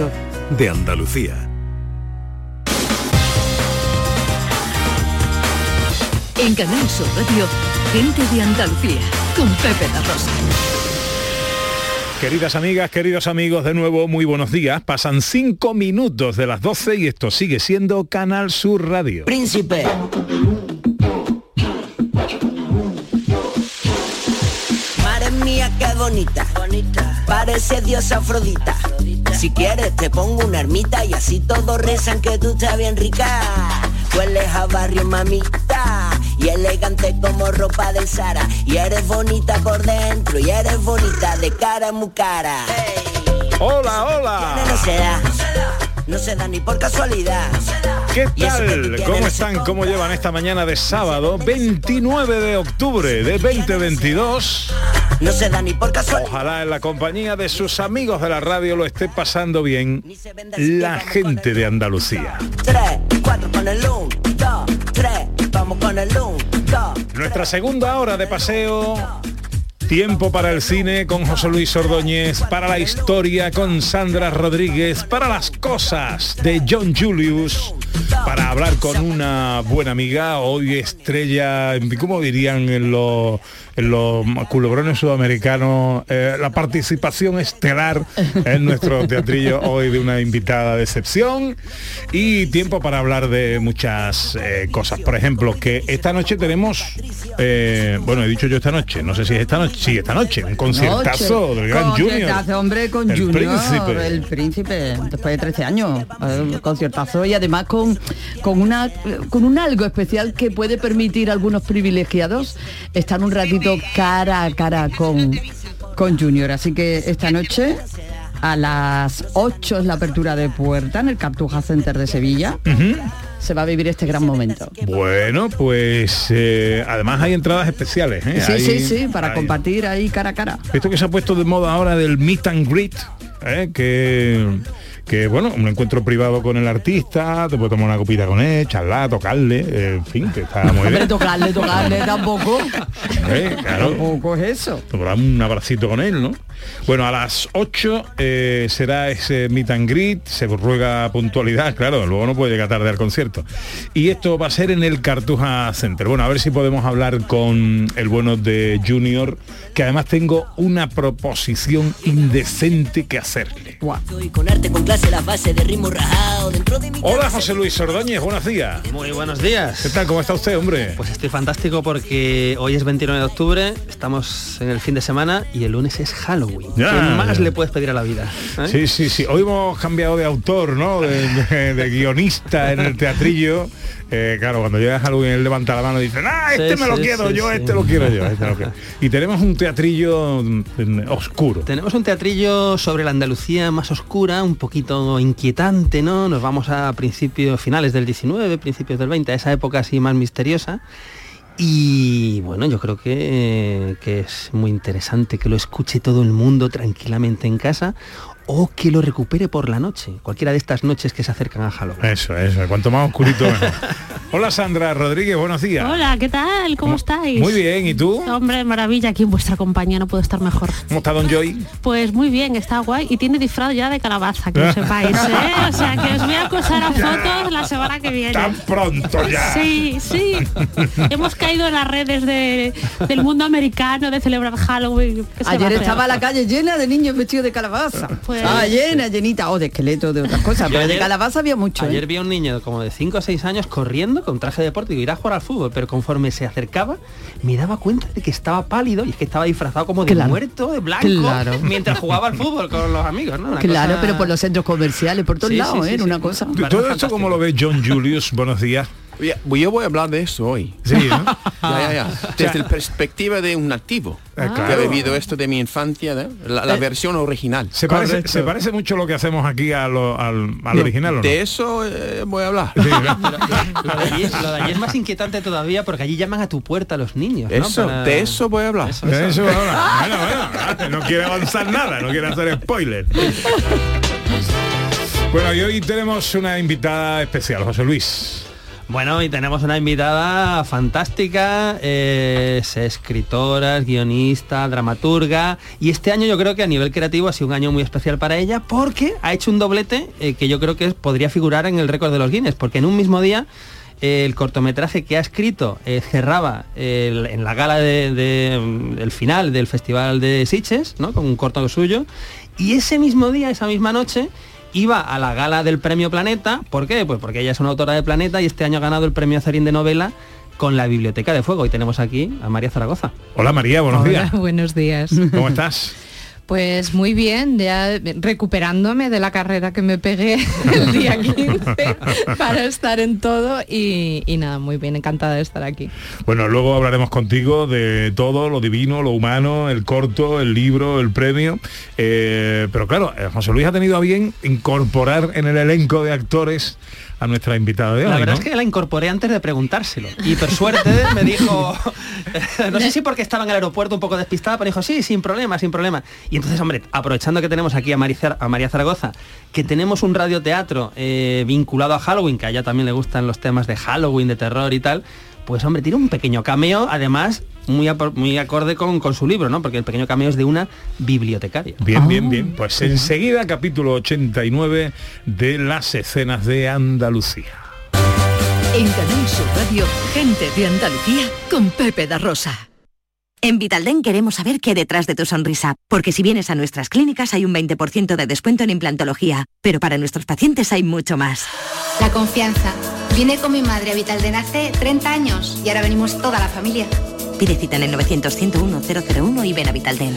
Radio de Andalucía. En Canal Sur Radio, gente de Andalucía, con Pepe La Rosa. Queridas amigas, queridos amigos, de nuevo muy buenos días. Pasan cinco minutos de las 12 y esto sigue siendo Canal Sur Radio. Príncipe. Madre mía, qué bonita. Bonita. Parece diosa Afrodita. Si quieres te pongo una ermita y así todos rezan que tú estás bien rica. Hueles a barrio mamita y elegante como ropa de Sara. Y eres bonita por dentro y eres bonita de cara muy cara. Hola, hola. No se da, no se da ni por casualidad. ¿Qué tal? ¿Cómo están? ¿Cómo llevan esta mañana de sábado 29 de octubre de 2022? No se da ni por casualidad. Ojalá en la compañía de sus amigos de la radio lo esté pasando bien la gente de Andalucía. Nuestra segunda hora de paseo. Tiempo para el cine con José Luis Ordóñez, para la historia con Sandra Rodríguez, para las cosas de John Julius, para hablar con una buena amiga, hoy estrella, ¿cómo dirían en los, en los culebrones sudamericanos? Eh, la participación estelar en nuestro teatrillo hoy de una invitada de excepción y tiempo para hablar de muchas eh, cosas. Por ejemplo, que esta noche tenemos, eh, bueno, he dicho yo esta noche, no sé si es esta noche, sí, esta noche, un conciertazo Noche. del gran Junior. Conciertazo, hombre, con El Junior, príncipe. el príncipe, después de 13 años. Eh, conciertazo y además con, con, una, con un algo especial que puede permitir a algunos privilegiados estar un ratito cara a cara con, con Junior. Así que esta noche a las 8 es la apertura de puerta en el Cartuja Center de Sevilla. Se va a vivir este gran momento. Bueno, pues eh, además hay entradas especiales. ¿eh? Sí, Hay- sí, sí, para hay- compartir ahí cara a cara. Esto que se ha puesto de moda ahora del meet and greet, ¿eh? que, que bueno, un encuentro privado con el artista, te puedes tomar una copita con él, charlar, tocarle, eh, en fin, que está muy bien. tocarle, tocarle tampoco. ¿eh? Claro. Tampoco es eso. Tomar un abracito con él, ¿no? Bueno, a las 8 eh, será ese meet and greet, se ruega puntualidad, claro, luego no puede llegar tarde al concierto. Y esto va a ser en el Cartuja Center. Bueno, a ver si podemos hablar con el bueno de Junior, que además tengo una proposición indecente que hacerle. Y las bases de ritmo rajado dentro de mi Hola José Luis Ordóñez, buenos días. Muy buenos días. ¿Qué tal? ¿Cómo está usted, hombre? Pues estoy fantástico porque hoy es 29 de octubre, estamos en el fin de semana y el lunes es Halloween. Ya. ¿Qué más le puedes pedir a la vida? eh? Sí, sí, sí. Hoy hemos cambiado de autor, ¿no? De, de- de guionista en el teatrillo. Eh, claro, cuando llegas a Halloween, él levanta la mano y dice, ah, este Sí, me lo sí, quiero sí, yo, sí. este lo quiero yo. este lo quiero". Y tenemos un teatrillo mm, oscuro. Tenemos un teatrillo sobre la Andalucía más oscura, un poquito inquietante, ¿no? Nos vamos a principios, finales del 19, principios del 20, a esa época así más misteriosa. Y bueno, yo creo que, que es muy interesante que lo escuche todo el mundo tranquilamente en casa o que lo recupere por la noche, cualquiera de estas noches que se acercan a Halloween. Eso, eso. Cuanto más oscurito mejor. Hola Sandra Rodríguez, buenos días. Hola, ¿qué tal? ¿Cómo estáis? Muy bien, ¿y tú? Hombre, maravilla, aquí en vuestra compañía no puedo estar mejor. ¿Cómo está Don Joy? Pues muy bien, está guay y tiene disfraz ya de calabaza, que lo sepáis, ¿eh? O sea, que os voy a acusar a fotos la semana que viene. Tan pronto ya. Sí, sí. Hemos caído en las redes de- del mundo americano de celebrar Halloween. Ayer estaba la calle llena de niños vestidos de calabaza. Pues- Estaba llena, llenita, o de esqueleto, de otras cosas, Yo pero de ayer- calabaza había mucho. ¿eh? Ayer vi a un niño como de 5 o 6 años corriendo con traje de deporte y ir a jugar al fútbol, pero conforme se acercaba me daba cuenta de que estaba pálido y es que estaba disfrazado como de Claro. muerto, de blanco, Claro. mientras jugaba al fútbol con los amigos, ¿no? Una Claro, cosa- pero por los centros comerciales, por todos Sí, lados, sí, ¿eh? sí. una cosa. Todo esto como lo ve John Julius, buenos días. Pues yo voy a hablar de eso hoy. Sí, ¿no? Ya, ya, ya. Desde la perspectiva de un nativo Eh, que ha vivido esto de mi infancia, ¿no? la, la Eh, versión original. Se parece, Correcto. se parece mucho lo que hacemos aquí a lo- al, al original, ¿o no? De eso eh, voy a hablar. Sí, ¿no? Lo de, allí, lo de allí es más inquietante todavía porque allí llaman a tu puerta a los niños. ¿no? Eso, Para- de eso voy a hablar. Eso, De eso. eso ahora. Bueno, bueno, no quiere avanzar nada, no quiere hacer spoiler. Bueno, y hoy tenemos una invitada especial, José Luis. Bueno, y tenemos una invitada fantástica, es escritora, es guionista, dramaturga, y este año yo creo que a nivel creativo ha sido un año muy especial para ella porque ha hecho un doblete eh, que yo creo que podría figurar en el récord de los Guinness, porque en un mismo día eh, el cortometraje que ha escrito eh, cerraba en la gala de, de- del final del Festival de Sitges, ¿no? con un corto suyo, y ese mismo día, esa misma noche, iba a la gala del premio Planeta. ¿Por qué? Pues porque ella es una autora de Planeta y este año ha ganado el premio Azarín de novela con la Biblioteca de Fuego. Y tenemos aquí a María Zaragoza. Hola María, buenos Hola, días. buenos días. ¿Cómo estás? Pues muy bien, ya recuperándome de la carrera que me pegué el día 15 para estar en todo y, nada, muy bien, encantada de estar aquí. Bueno, luego hablaremos contigo de todo, lo divino, lo humano, el corto, el libro, el premio. Eh, pero claro, eh, José Luis ha tenido a bien incorporar en el elenco de actores a nuestra invitada de hoy. La verdad ¿no? es que la incorporé antes de preguntárselo. Y por suerte me dijo, no sé si porque estaba en el aeropuerto un poco despistada, pero dijo, sí, sin problema, sin problema. Y entonces, hombre, aprovechando que tenemos aquí a, María- a María Zaragoza, que tenemos un radioteatro eh, vinculado a Halloween, que a ella también le gustan los temas de Halloween, de terror y tal, pues hombre, tiene un pequeño cameo, además muy, muy acorde con, con su libro, ¿no? Porque el pequeño cameo es de una bibliotecaria. Bien, bien, bien. Pues enseguida capítulo 89 de las escenas de Andalucía. En Canal Sur Radio, gente de Andalucía con Pepe da Rosa. En Vitalden queremos saber qué hay detrás de tu sonrisa, porque si vienes a nuestras clínicas hay un 20% de descuento en implantología, pero para nuestros pacientes hay mucho más. La confianza. Vine con mi madre a Vitalden hace 30 años y ahora venimos toda la familia. Pide cita en el 900 101 001 y ven a Vitalden.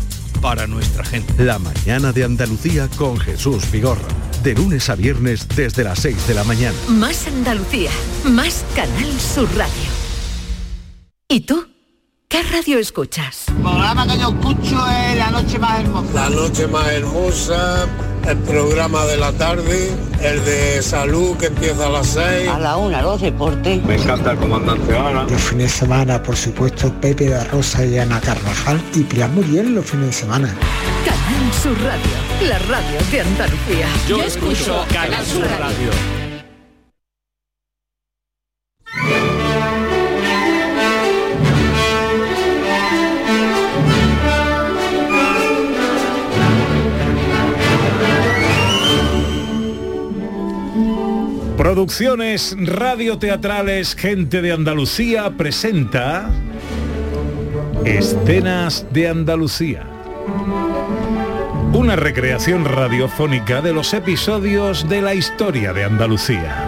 para nuestra gente. La mañana de Andalucía con Jesús Vigorra. De lunes a viernes desde las 6 de la mañana. Más Andalucía, más Canal Sur Radio. ¿Y tú? ¿Qué radio escuchas? El programa que yo escucho es La Noche Más Hermosa. La noche más hermosa, el programa de la tarde, el de salud que empieza a las 6. A la una, los deportes. Me encanta el comandante Ana. Los fines de semana, por supuesto, Pepe da Rosa y Ana Carvajal y Pilar Muriel los fines de semana. Canal Sur Radio, la radio de Andalucía. Yo escucho Canal Sur Radio. Producciones radioteatrales Gente de Andalucía presenta Escenas de Andalucía. Una recreación radiofónica de los episodios de la historia de Andalucía.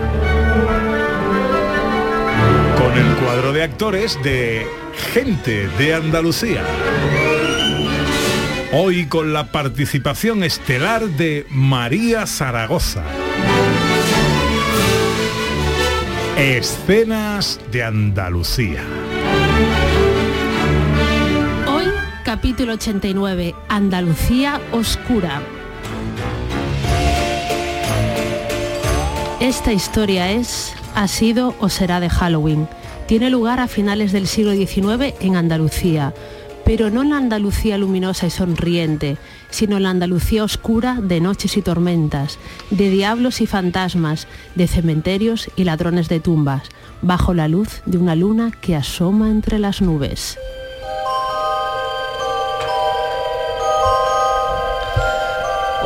Con el cuadro de actores de Gente de Andalucía. Hoy con la participación estelar de María Zaragoza. Escenas de Andalucía. Hoy, capítulo 89, Andalucía Oscura. Esta historia es, ha sido o será de Halloween. Tiene lugar a finales del siglo XIX en Andalucía, pero no en la Andalucía luminosa y sonriente, sino la Andalucía oscura de noches y tormentas, de diablos y fantasmas, de cementerios y ladrones de tumbas, bajo la luz de una luna que asoma entre las nubes.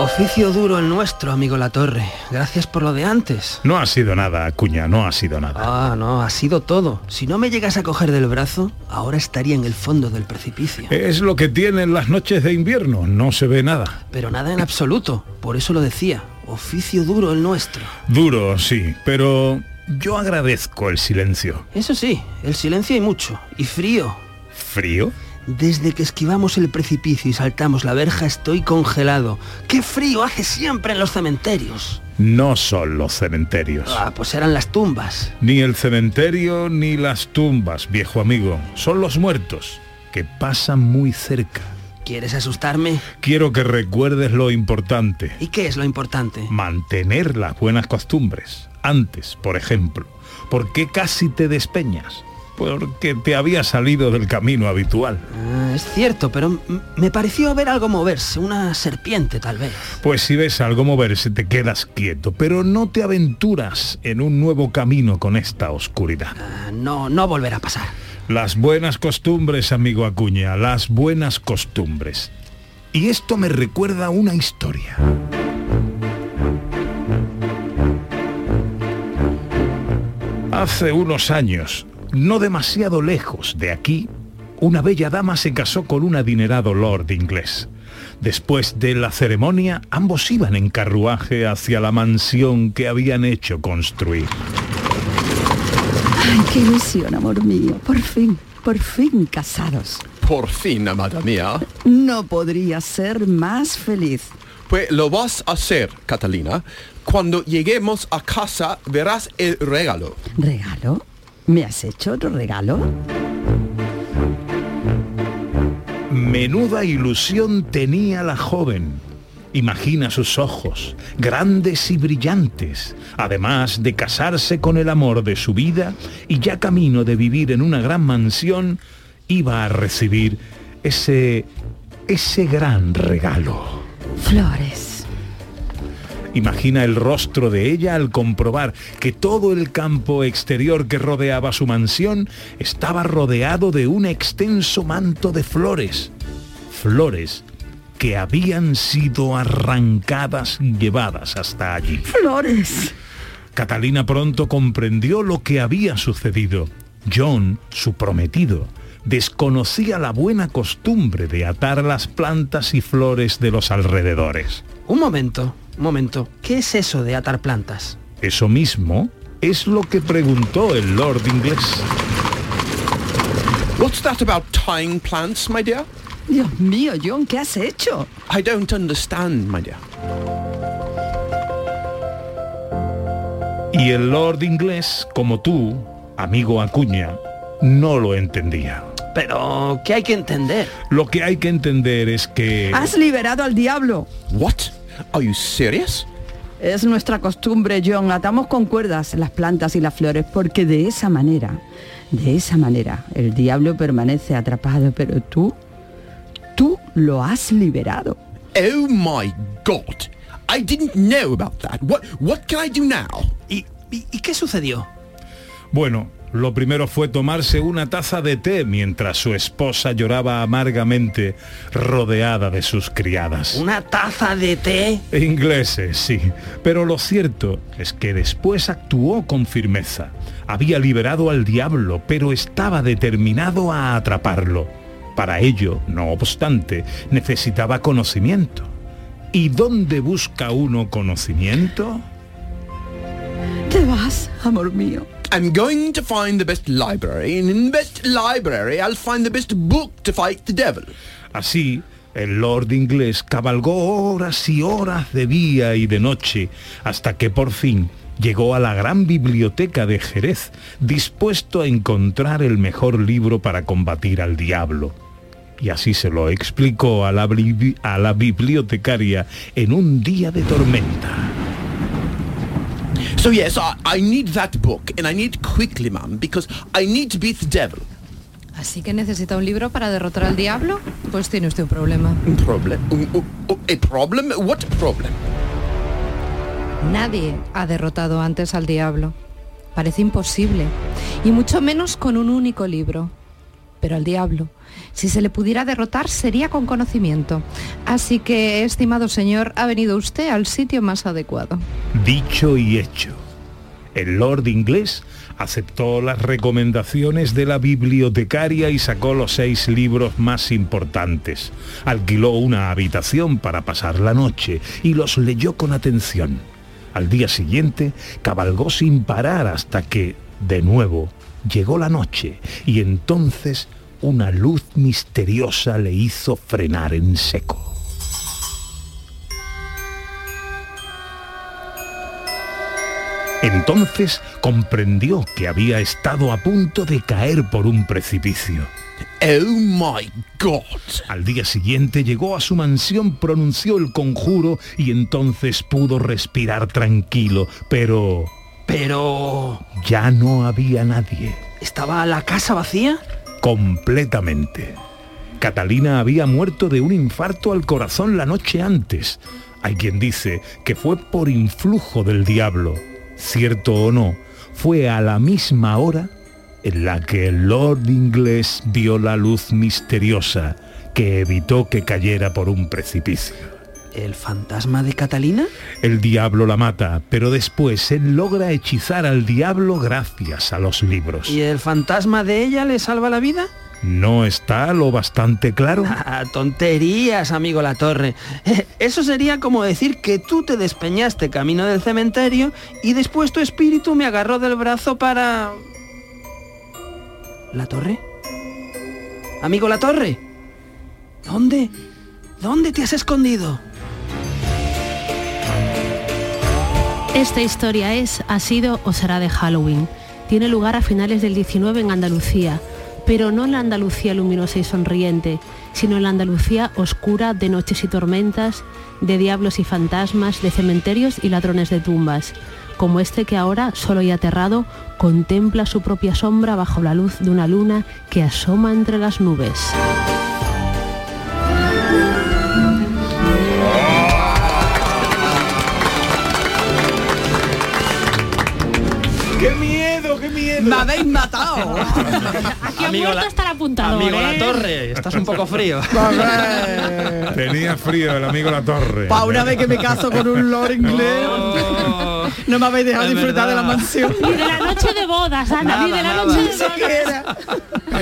Oficio duro el nuestro, amigo La Torre. Gracias por lo de antes. No ha sido nada, Acuña, no ha sido nada. Ah, no, ha sido todo. Si no me llegas a coger del brazo, ahora estaría en el fondo del precipicio. Es lo que tienen las noches de invierno, no se ve nada. Pero nada en absoluto. Por eso lo decía. Oficio duro el nuestro. Duro, sí, pero yo agradezco el silencio. Eso sí, el silencio hay mucho. Y frío. ¿Frío? Desde que esquivamos el precipicio y saltamos la verja estoy congelado. ¡Qué frío hace siempre en los cementerios! No son los cementerios. Ah, pues eran las tumbas. Ni el cementerio ni las tumbas, viejo amigo. Son los muertos, que pasan muy cerca. ¿Quieres asustarme? Quiero que recuerdes lo importante. ¿Y qué es lo importante? Mantener las buenas costumbres. Antes, por ejemplo, ¿por qué casi te despeñas? Porque te había salido del camino habitual. Ah, es cierto, pero me pareció ver algo moverse, una serpiente tal vez. Pues si ves algo moverse te quedas quieto, pero no te aventuras en un nuevo camino con esta oscuridad. Ah, no, no volverá a pasar. Las buenas costumbres, amigo Acuña, las buenas costumbres. Y esto me recuerda una historia. Hace unos años, no demasiado lejos de aquí, una bella dama se casó con un adinerado lord inglés. Después de la ceremonia, ambos iban en carruaje hacia la mansión que habían hecho construir. Ay, qué ilusión, amor mío. Por fin, por fin casados. Por fin, amada mía. No podría ser más feliz. Pues lo vas a hacer, Catalina. Cuando lleguemos a casa verás el regalo. ¿Regalo? ¿Me has hecho otro regalo? Menuda ilusión tenía la joven. Imagina sus ojos, grandes y brillantes, además de casarse con el amor de su vida y ya camino de vivir en una gran mansión, iba a recibir ese ese gran regalo. Flores. Imagina el rostro de ella al comprobar que todo el campo exterior que rodeaba su mansión estaba rodeado de un extenso manto de flores. Flores que habían sido arrancadas y llevadas hasta allí. ¡Flores! Catalina pronto comprendió lo que había sucedido. John, su prometido, desconocía la buena costumbre de atar las plantas y flores de los alrededores. Un momento, un momento. ¿Qué es eso de atar plantas? Eso mismo es lo que preguntó el Lord inglés. What's that about tying plants, my dear? Dios mío, John, ¿qué has hecho? I don't understand, my dear. Y el Lord inglés, como tú, amigo Acuña, no lo entendía. Pero, ¿qué hay que entender? Lo que hay que entender es que... Has liberado al diablo. What? Are you serious? Es nuestra costumbre, John. Atamos con cuerdas las plantas y las flores porque de esa manera, de esa manera, el diablo permanece atrapado, pero tú, tú lo has liberado. Oh my God. I didn't know about that. What, what can I do now? ¿Y, y, y qué sucedió? Bueno, lo primero fue tomarse una taza de té mientras su esposa lloraba amargamente rodeada de sus criadas. ¿Una taza de té? Ingleses, sí. Pero lo cierto es que después actuó con firmeza. Había liberado al diablo, pero estaba determinado a atraparlo. Para ello, no obstante, necesitaba conocimiento. ¿Y dónde busca uno conocimiento? Te vas, amor mío. I'm going to find the best library, and in the best library I'll find the best book to fight the devil. Así, el Lord inglés cabalgó horas y horas de día y de noche, hasta que por fin llegó a la gran biblioteca de Jerez, dispuesto a encontrar el mejor libro para combatir al diablo. Y así se lo explicó a la, a la bibliotecaria en un día de tormenta. So yes, I, I need that book, and I need quickly, ma'am, because I need to beat the devil. ¿Así que necesita un libro para derrotar al diablo? Pues tiene usted un problema. Un problem? Un, un, a problem? What problem? Nadie ha derrotado antes al diablo. Parece imposible. Y mucho menos con un único libro. pero al diablo. Si se le pudiera derrotar sería con conocimiento. Así que, estimado señor, ha venido usted al sitio más adecuado. Dicho y hecho. El Lord inglés aceptó las recomendaciones de la bibliotecaria y sacó los seis libros más importantes. Alquiló una habitación para pasar la noche y los leyó con atención. Al día siguiente cabalgó sin parar hasta que, de nuevo, llegó la noche y entonces una luz misteriosa le hizo frenar en seco. Entonces comprendió que había estado a punto de caer por un precipicio. Oh my God. Al día siguiente llegó a su mansión, pronunció el conjuro y entonces pudo respirar tranquilo, pero... Pero... Ya no había nadie. ¿Estaba la casa vacía? Completamente. Catalina había muerto de un infarto al corazón la noche antes. Hay quien dice que fue por influjo del diablo. Cierto o no, fue a la misma hora en la que el Lord inglés vio la luz misteriosa que evitó que cayera por un precipicio. ¿El fantasma de Catalina? El diablo la mata, pero después él logra hechizar al diablo gracias a los libros. ¿Y el fantasma de ella le salva la vida? ¿No está lo bastante claro? Ah, tonterías, amigo La Torre. Eso sería como decir que tú te despeñaste camino del cementerio y después tu espíritu me agarró del brazo para... ¿La Torre? Amigo La Torre. ¿Dónde? ¿Dónde te has escondido? Esta historia es, ha sido o será de Halloween. Tiene lugar a finales del 19 en Andalucía, pero no en la Andalucía luminosa y sonriente, sino en la Andalucía oscura de noches y tormentas, de diablos y fantasmas, de cementerios y ladrones de tumbas, como este que ahora, solo y aterrado, contempla su propia sombra bajo la luz de una luna que asoma entre las nubes. Me habéis matado. Aquí ha Amigo, muerto estar apuntado. Amigo ¿eh? La Torre, estás un poco frío. Tenía frío el amigo La Torre. Pa' una vez que me caso con un lord inglés, no me habéis dejado disfrutar de la mansión. Ni de la noche de bodas, Ana, ni de la Nada, noche de bodas.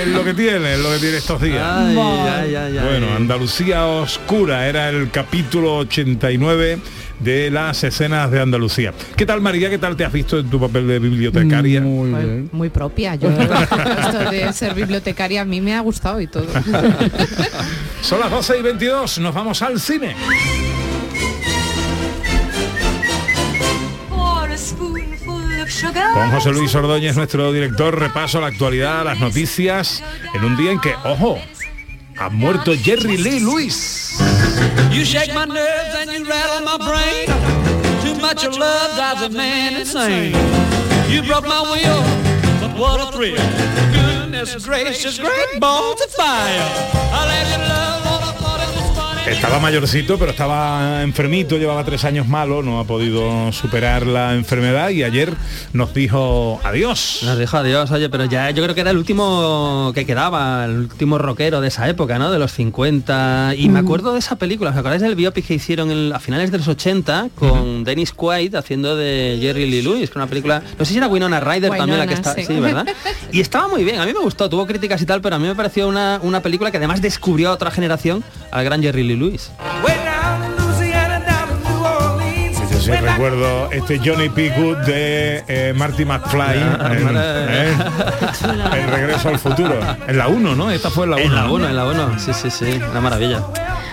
Es lo que tiene, es lo que tiene estos días. Ay, ay, ay, ay. Bueno, Andalucía Oscura era el capítulo 89 de las escenas de Andalucía. ¿Qué tal María? ¿Qué tal te has visto en tu papel de bibliotecaria? Muy bien. Muy propia. Yo esto de ser bibliotecaria a mí me ha gustado y todo. Son las 12 y 22, nos vamos al cine. Con José Luis Ordóñez, nuestro director, repaso la actualidad, las noticias, en un día en que, ojo, ha muerto Jerry Lee Lewis. You what a thrill. Goodness gracious, great balls of fire. I let you love Estaba mayorcito, pero estaba enfermito, llevaba tres años malo, no ha podido superar la enfermedad y ayer nos dijo adiós. Nos dijo adiós, oye, pero ya yo creo que era el último que quedaba, el último rockero de esa época, ¿no? De los 50. Y me acuerdo de esa película, ¿os acordáis del biopic que hicieron en- a finales de los 80 con Dennis Quaid haciendo de Jerry Lee Lewis, que una película, no sé si era Winona Ryder también la que está, sí. sí, ¿verdad? Y estaba muy bien, a mí me gustó, tuvo críticas y tal, pero a mí me pareció una, una película que además descubrió a otra generación al gran Jerry Lee Lewis. Sí, sí, recuerdo este Johnny P. Good de eh, Marty McFly en, ¿eh? en Regreso al Futuro. En la 1, ¿no? Esta fue en la 1. En la 1, en la 1, sí, sí, sí, una maravilla.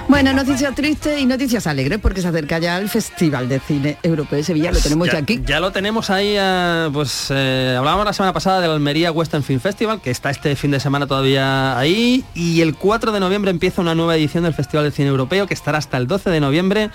Bueno, noticias tristes y noticias alegres porque se acerca ya el Festival de Cine Europeo de Sevilla, lo tenemos ya, aquí. Ya lo tenemos ahí, eh, pues eh, hablábamos la semana pasada del Almería Western Film Festival, que está este fin de semana todavía ahí, y el 4 de noviembre empieza una nueva edición del Festival de Cine Europeo, que estará hasta el 12 de noviembre.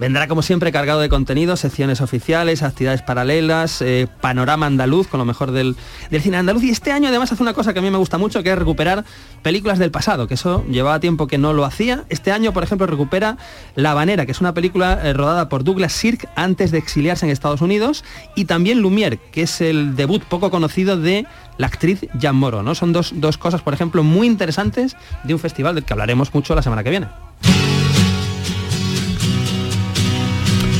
Vendrá como siempre cargado de contenido, secciones oficiales, actividades paralelas, eh, panorama andaluz con lo mejor del, cine andaluz. Y este año además hace una cosa que a mí me gusta mucho, que es recuperar películas del pasado, que eso llevaba tiempo que no lo hacía. Este año, por ejemplo, recupera La Banera, que es una película eh, rodada por Douglas Sirk antes de exiliarse en Estados Unidos, y también Lumière, que es el debut poco conocido de la actriz Jan Moro. ¿no? Son dos, dos cosas, por ejemplo, muy interesantes de un festival del que hablaremos mucho la semana que viene.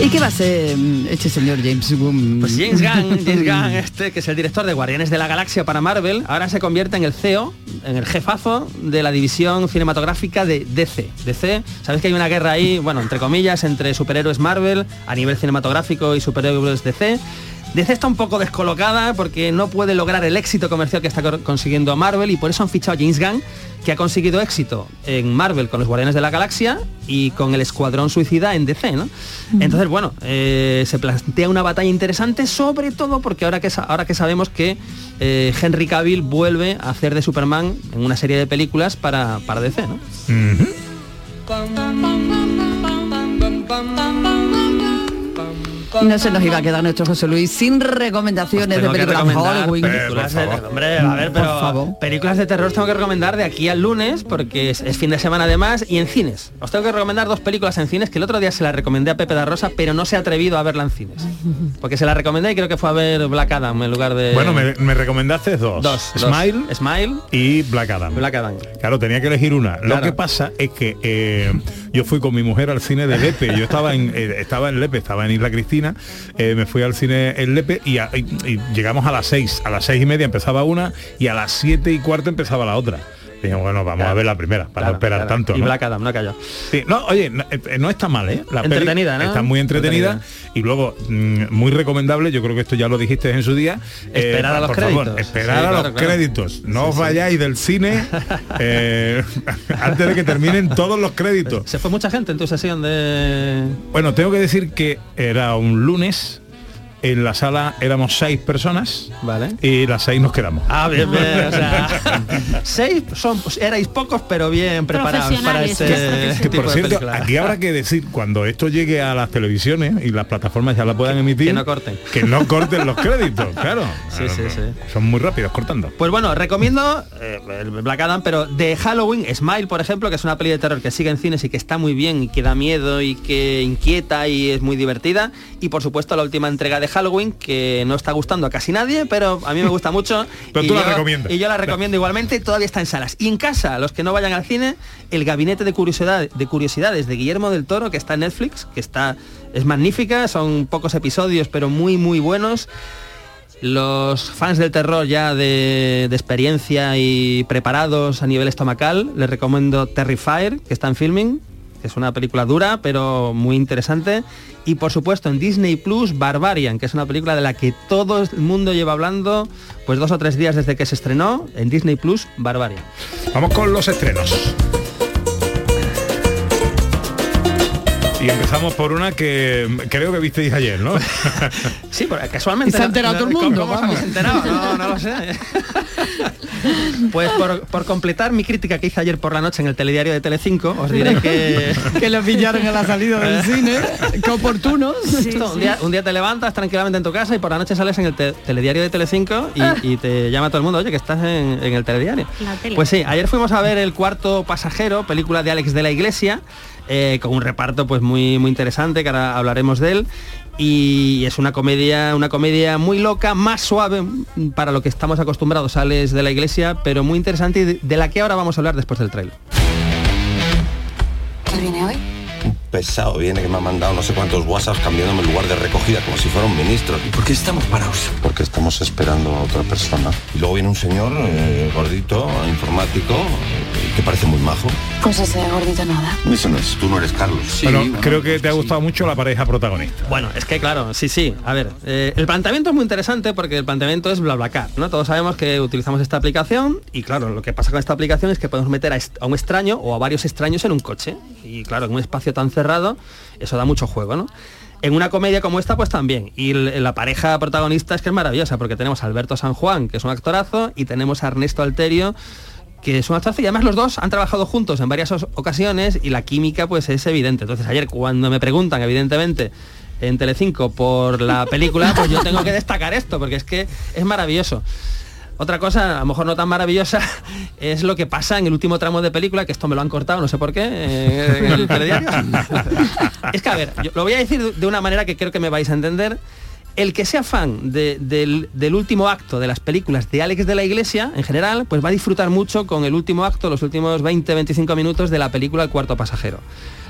¿Y qué va a ser mm, este señor James Gunn? Pues James Gunn, James Gunn, este que es el director de Guardianes de la Galaxia para Marvel, ahora se convierte en el CEO, en el jefazo de la división cinematográfica de DC. DC, sabéis que hay una guerra ahí, bueno, entre comillas, entre superhéroes Marvel a nivel cinematográfico y superhéroes DC. DC está un poco descolocada porque no puede lograr el éxito comercial que está co- consiguiendo Marvel y por eso han fichado a James Gunn, que ha conseguido éxito en Marvel con los Guardianes de la Galaxia y con el Escuadrón Suicida en DC, ¿no? Entonces, bueno, eh, se plantea una batalla interesante, sobre todo porque ahora que, ahora que sabemos que eh, Henry Cavill vuelve a hacer de Superman en una serie de películas para, para DC, ¿no? No se nos iba a quedar nuestro José Luis sin recomendaciones Tengo de películas Halloween. películas de- hombre, a ver, Por pero favor. películas de terror tengo que recomendar de aquí al lunes porque es, es fin de semana además y en cines. Os tengo que recomendar dos películas en cines que el otro día se las recomendé a Pepe da Rosa, pero no se ha atrevido a verla en cines. Porque se la recomendé y creo que fue a ver Black Adam en lugar de Bueno, me, me recomendaste dos. Dos, dos. Smile, Smile y Black Adam. Black Adam. Claro, tenía que elegir una. Lo que pasa es que eh, yo fui con mi mujer al cine de Lepe. Yo estaba en, eh, estaba en Lepe, estaba en Isla Cristina. Eh, me fui al cine en Lepe y, llegamos a las seis. A las seis y media empezaba una y a las siete y cuarto empezaba la otra. Dijimos, bueno, vamos a ver la primera, para Claro, no esperar claro. tanto. Y ¿no? Black Adam, no cayó. Sí, no, oye, no, eh, no está mal, ¿eh? La peli Entretenida, ¿no? Está muy entretenida, y luego mm, muy recomendable, yo creo que esto ya lo dijiste en su día. eh, Esperar a los por favor, créditos. esperar Sí, a los créditos. No os sí. vayáis del cine eh, antes de que terminen todos los créditos. Se fue mucha gente en tu sesión de... Bueno, tengo que decir que era un lunes. En la sala éramos seis personas Vale. y las seis nos quedamos. Ah, bien, bien. O sea, seis son, erais pocos, pero bien preparados para ese Que, tipo por de cierto, película. aquí habrá que decir, cuando esto llegue a las televisiones y las plataformas ya la puedan emitir, que no corten. que no corten los créditos, claro. Sí, sí, sí. Son muy rápidos cortando. Pues bueno, recomiendo eh, el Black Adam, pero de Halloween, Smile, por ejemplo, que es una peli de terror que sigue en cines y que está muy bien y que da miedo y que inquieta y es muy divertida. Y por supuesto la última entrega de Halloween, que no está gustando a casi nadie, pero a mí me gusta mucho. Pero y tú la yo- recomiendas. Y yo la recomiendo igualmente, todavía está en salas. Y en casa, los que no vayan al cine, el gabinete de, curiosidad, de curiosidades de Guillermo del Toro, que está en Netflix, que está es magnífica, son pocos episodios, pero muy, muy buenos. Los fans del terror ya de, de experiencia y preparados a nivel estomacal, les recomiendo Terrifier, que está en filming, es una película dura, pero muy interesante. Y por supuesto en Disney Plus, Barbarian, que es una película de la que todo el mundo lleva hablando, pues dos o tres días desde que se estrenó, en Disney Plus, Barbarian. Vamos con los estrenos. Y empezamos por una que creo que visteis ayer, ¿no? Sí, casualmente... Y se ha enterado todo el ¿cómo- mundo. No, no lo sé. Pues por, por completar mi crítica que hice ayer por la noche en el telediario de Telecinco, os diré que... que lo pillaron a la salida del cine. Qué oportuno. Esto, un, día, un día te levantas tranquilamente en tu casa y por la noche sales en el te- telediario de Telecinco y, y te llama todo el mundo, oye, que estás en, en el telediario. Pues sí, ayer fuimos a ver El cuarto pasajero, película de Alex de la Iglesia, eh, con un reparto pues muy, muy interesante, que ahora hablaremos de él. Y es una comedia, una comedia muy loca, más suave para lo que estamos acostumbrados a Alex de la Iglesia, pero muy interesante y de, de la que ahora vamos a hablar después del trailer. ¿Quién viene hoy? Pesado viene que me ha mandado no sé cuántos WhatsApps cambiándome el lugar de recogida como si fuera un ministro. ¿Y por qué estamos parados? Porque estamos esperando a otra persona. Y luego viene un señor eh, gordito, informático, eh, que parece muy majo. Pues ese gordito nada. Eso no es, tú no eres Carlos. bueno, creo que te ha gustado mucho la pareja protagonista. Bueno, es que claro, sí, sí. A ver, eh, el planteamiento es muy interesante porque el planteamiento es BlaBlaCar, ¿no? Todos sabemos que utilizamos esta aplicación y claro, lo que pasa con esta aplicación es que podemos meter a, a un extraño o a varios extraños en un coche. Y claro, en un espacio tan cerrado, eso da mucho juego, ¿no? En una comedia como esta, pues también. Y la pareja protagonista es que es maravillosa, porque tenemos a Alberto San Juan, que es un actorazo, y tenemos a Ernesto Alterio, que es un actorazo y además los dos han trabajado juntos en varias ocasiones y la química pues es evidente. Entonces ayer cuando me preguntan, evidentemente, en Telecinco por la película, pues yo tengo que destacar esto, porque es que es maravilloso. Otra cosa, a lo mejor no tan maravillosa, es lo que pasa en el último tramo de película, que esto me lo han cortado, no sé por qué, eh, en el telediario. es que, a ver, yo lo voy a decir de una manera que creo que me vais a entender. El que sea fan de- del, del último acto de las películas de Alex de la Iglesia, en general, pues va a disfrutar mucho con el último acto, los últimos 20-25 minutos de la película El cuarto pasajero.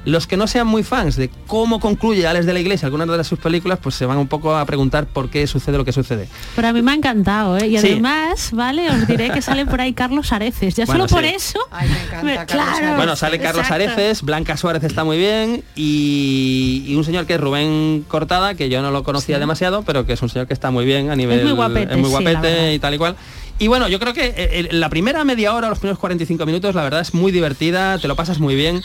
Los que no sean muy fans de cómo concluye Alex de la Iglesia algunas de sus películas, pues se van un poco a preguntar por qué sucede lo que sucede. Pero a mí me ha encantado, ¿eh? Y Sí. además, ¿vale? Os diré que sale por ahí Carlos Areces. Ya Bueno, solo por eso. me- claro. Bueno, sale Carlos Exacto. Areces, Blanca Suárez está muy bien y, y un señor que es Rubén Cortada, que yo no lo conocía demasiado, pero que es un señor que está muy bien a nivel... muy guapete, es muy guapete y tal y cual. Y bueno, yo creo que eh, el- la primera media hora, los primeros 45 minutos, la verdad es muy divertida, te lo pasas muy bien.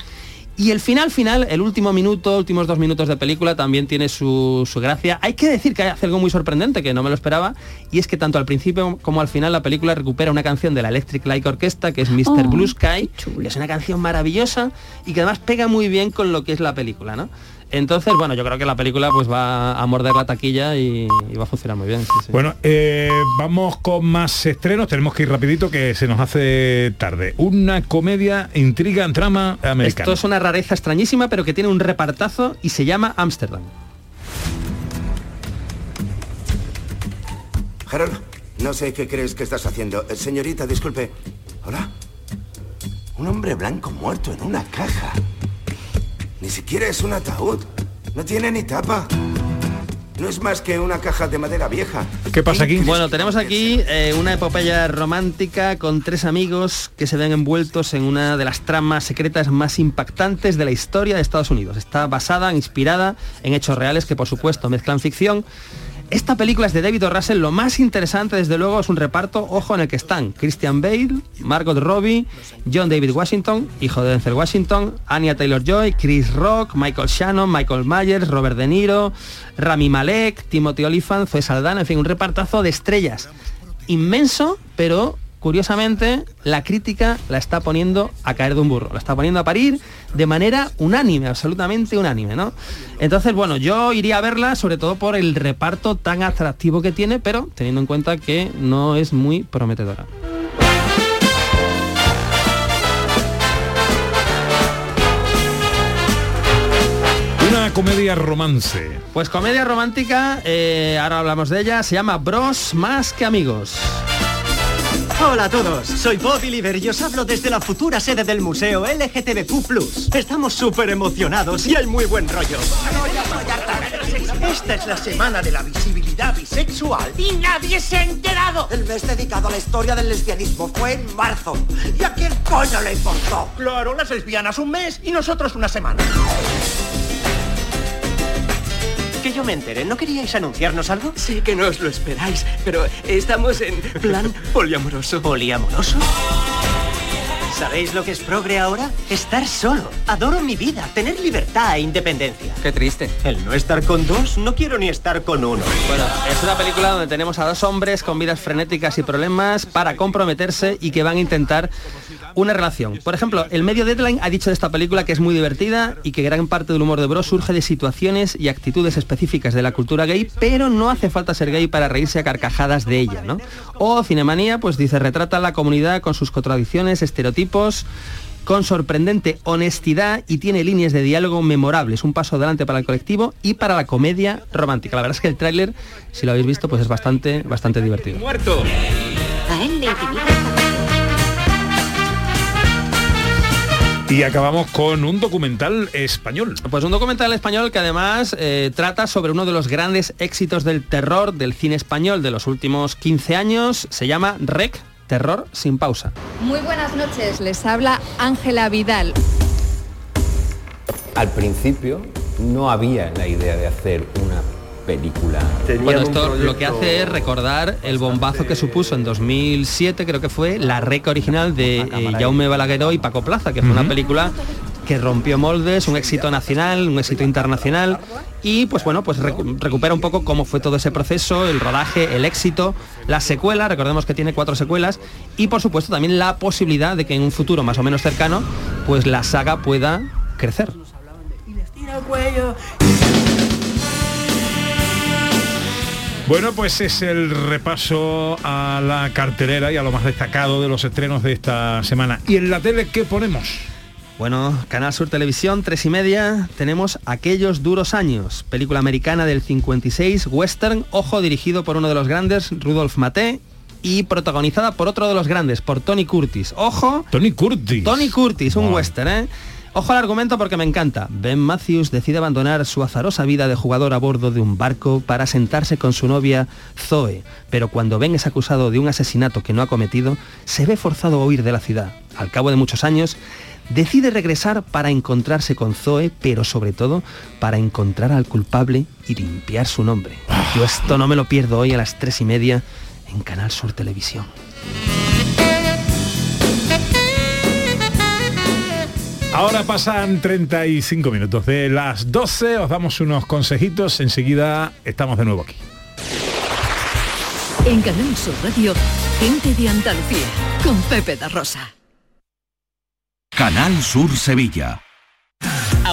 Y el final final, el último minuto, últimos dos minutos de película también tiene su, su gracia. Hay que decir que hace algo muy sorprendente, que no me lo esperaba, y es que tanto al principio como al final la película recupera una canción de la Electric Light Orchestra, que es Mr. Oh, Blue Sky, que es una canción maravillosa y que además pega muy bien con lo que es la película, ¿no? Entonces, bueno, yo creo que la película pues va a morder la taquilla y, y va a funcionar muy bien. sí, sí. Bueno, eh, vamos con más estrenos. Tenemos que ir rapidito que se nos hace tarde. Una comedia, intriga, trama americana. Esto es una rareza extrañísima, pero que tiene un repartazo y se llama Ámsterdam. Harold, no sé qué crees que estás haciendo. Eh, Señorita, disculpe. Hola. Un hombre blanco muerto en una caja. Ni siquiera es un ataúd. No tiene ni tapa. No es más que una caja de madera vieja. ¿Qué pasa aquí? Bueno, tenemos aquí eh, una epopeya romántica con tres amigos que se ven envueltos en una de las tramas secretas más impactantes de la historia de Estados Unidos. Está basada, inspirada en hechos reales que por supuesto mezclan ficción. Esta película es de David O. Russell. Lo más interesante, desde luego, es un reparto, ojo, en el que están Christian Bale, Margot Robbie, John David Washington, hijo de Denzel Washington, Anya Taylor-Joy, Chris Rock, Michael Shannon, Michael Myers, Robert De Niro, Rami Malek, Timothy Olyphant, Zoe Saldana, en fin, un repartazo de estrellas inmenso, pero curiosamente la crítica la está poniendo a caer de un burro, la está poniendo a parir de manera unánime, absolutamente unánime, ¿no? Entonces, bueno, yo iría a verla sobre todo por el reparto tan atractivo que tiene, pero teniendo en cuenta que no es muy prometedora. Una comedia romance. Pues comedia romántica, eh, ahora hablamos de ella, se llama Bros más que amigos. Hola a todos, soy Bobby Liver y os hablo desde la futura sede del museo LGTBQ+. Estamos súper emocionados y hay muy buen rollo. Esta es la semana de la visibilidad bisexual. Y nadie se ha enterado. El mes dedicado a la historia del lesbianismo fue en marzo. ¿Y a quién coño le importó? Claro, las lesbianas un mes y nosotros una semana. Que yo me enteré, ¿no queríais anunciarnos algo? Sí que no os lo esperáis, pero estamos en plan poliamoroso. ¿Poliamoroso? ¿Sabéis lo que es progre ahora? Estar solo. Adoro mi vida, tener libertad e independencia. Qué triste. El no estar con dos, no quiero ni estar con uno. Bueno, es una película donde tenemos a dos hombres con vidas frenéticas y problemas para comprometerse y que van a intentar una relación. Por ejemplo, el medio Deadline ha dicho de esta película que es muy divertida y que gran parte del humor de Bros surge de situaciones y actitudes específicas de la cultura gay, pero no hace falta ser gay para reírse a carcajadas de ella, ¿no? O Cinemanía, pues dice, retrata a la comunidad con sus contradicciones, estereotipos, con sorprendente honestidad y tiene líneas de diálogo memorables, un paso adelante para el colectivo y para la comedia romántica. La verdad es que el tráiler, si lo habéis visto, pues es bastante, bastante divertido. Muerto. Y acabamos con un documental español. Pues un documental español que además eh, trata sobre uno de los grandes éxitos del terror del cine español de los últimos 15 años. Se llama Rec, Terror sin pausa. Muy buenas noches, les habla Ángela Vidal. Al principio no había la idea de hacer una película. Bueno, esto lo que hace es recordar el bombazo que supuso en 2007, creo que fue, la rec original de eh, Jaume Balagueró y Paco Plaza, que fue una película que rompió moldes, un éxito nacional, un éxito internacional y pues bueno, pues recu- recupera un poco cómo fue todo ese proceso, el rodaje, el éxito, la secuela, recordemos que tiene cuatro secuelas y por supuesto también la posibilidad de que en un futuro más o menos cercano pues la saga pueda crecer. Bueno, pues es el repaso a la cartelera y a lo más destacado de los estrenos de esta semana. ¿Y en la tele qué ponemos? Bueno, Canal Sur Televisión, tres y media, tenemos Aquellos Duros Años, película americana del 56, western, ojo, dirigido por uno de los grandes, Rudolf Maté, y protagonizada por otro de los grandes, por Tony Curtis. Ojo. Tony Curtis. Tony Curtis, un western, ¿eh? Ojo al argumento porque me encanta. Ben Matthews decide abandonar su azarosa vida de jugador a bordo de un barco para sentarse con su novia Zoe, pero cuando Ben es acusado de un asesinato que no ha cometido, se ve forzado a huir de la ciudad. Al cabo de muchos años, decide regresar para encontrarse con Zoe, pero sobre todo para encontrar al culpable y limpiar su nombre. Yo esto no me lo pierdo hoy a las tres y media en Canal Sur Televisión. Ahora pasan 35 minutos de las 12, os damos unos consejitos, enseguida estamos de nuevo aquí. En Canal Sur Radio, gente de Andalucía, con Pepe da Rosa. Canal Sur Sevilla.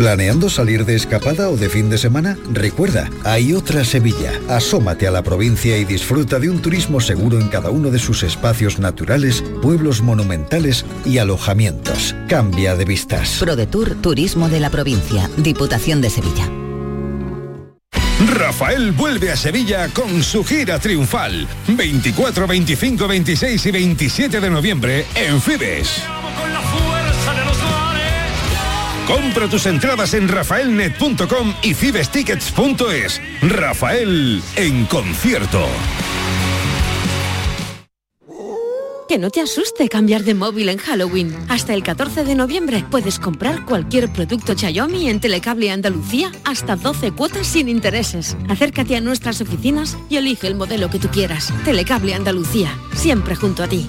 ¿Planeando salir de escapada o de fin de semana? Recuerda, hay otra Sevilla. Asómate a la provincia y disfruta de un turismo seguro en cada uno de sus espacios naturales, pueblos monumentales y alojamientos. Cambia de vistas. ProDetour Turismo de la Provincia, Diputación de Sevilla. Rafael vuelve a Sevilla con su gira triunfal. 24, 25, 26 y 27 de noviembre en Fibes. Compra tus entradas en rafaelnet.com y fibestickets.es. Rafael en concierto. Que no te asuste cambiar de móvil en Halloween. Hasta el 14 de noviembre puedes comprar cualquier producto Xiaomi en Telecable Andalucía hasta 12 cuotas sin intereses. Acércate a nuestras oficinas y elige el modelo que tú quieras. Telecable Andalucía, siempre junto a ti.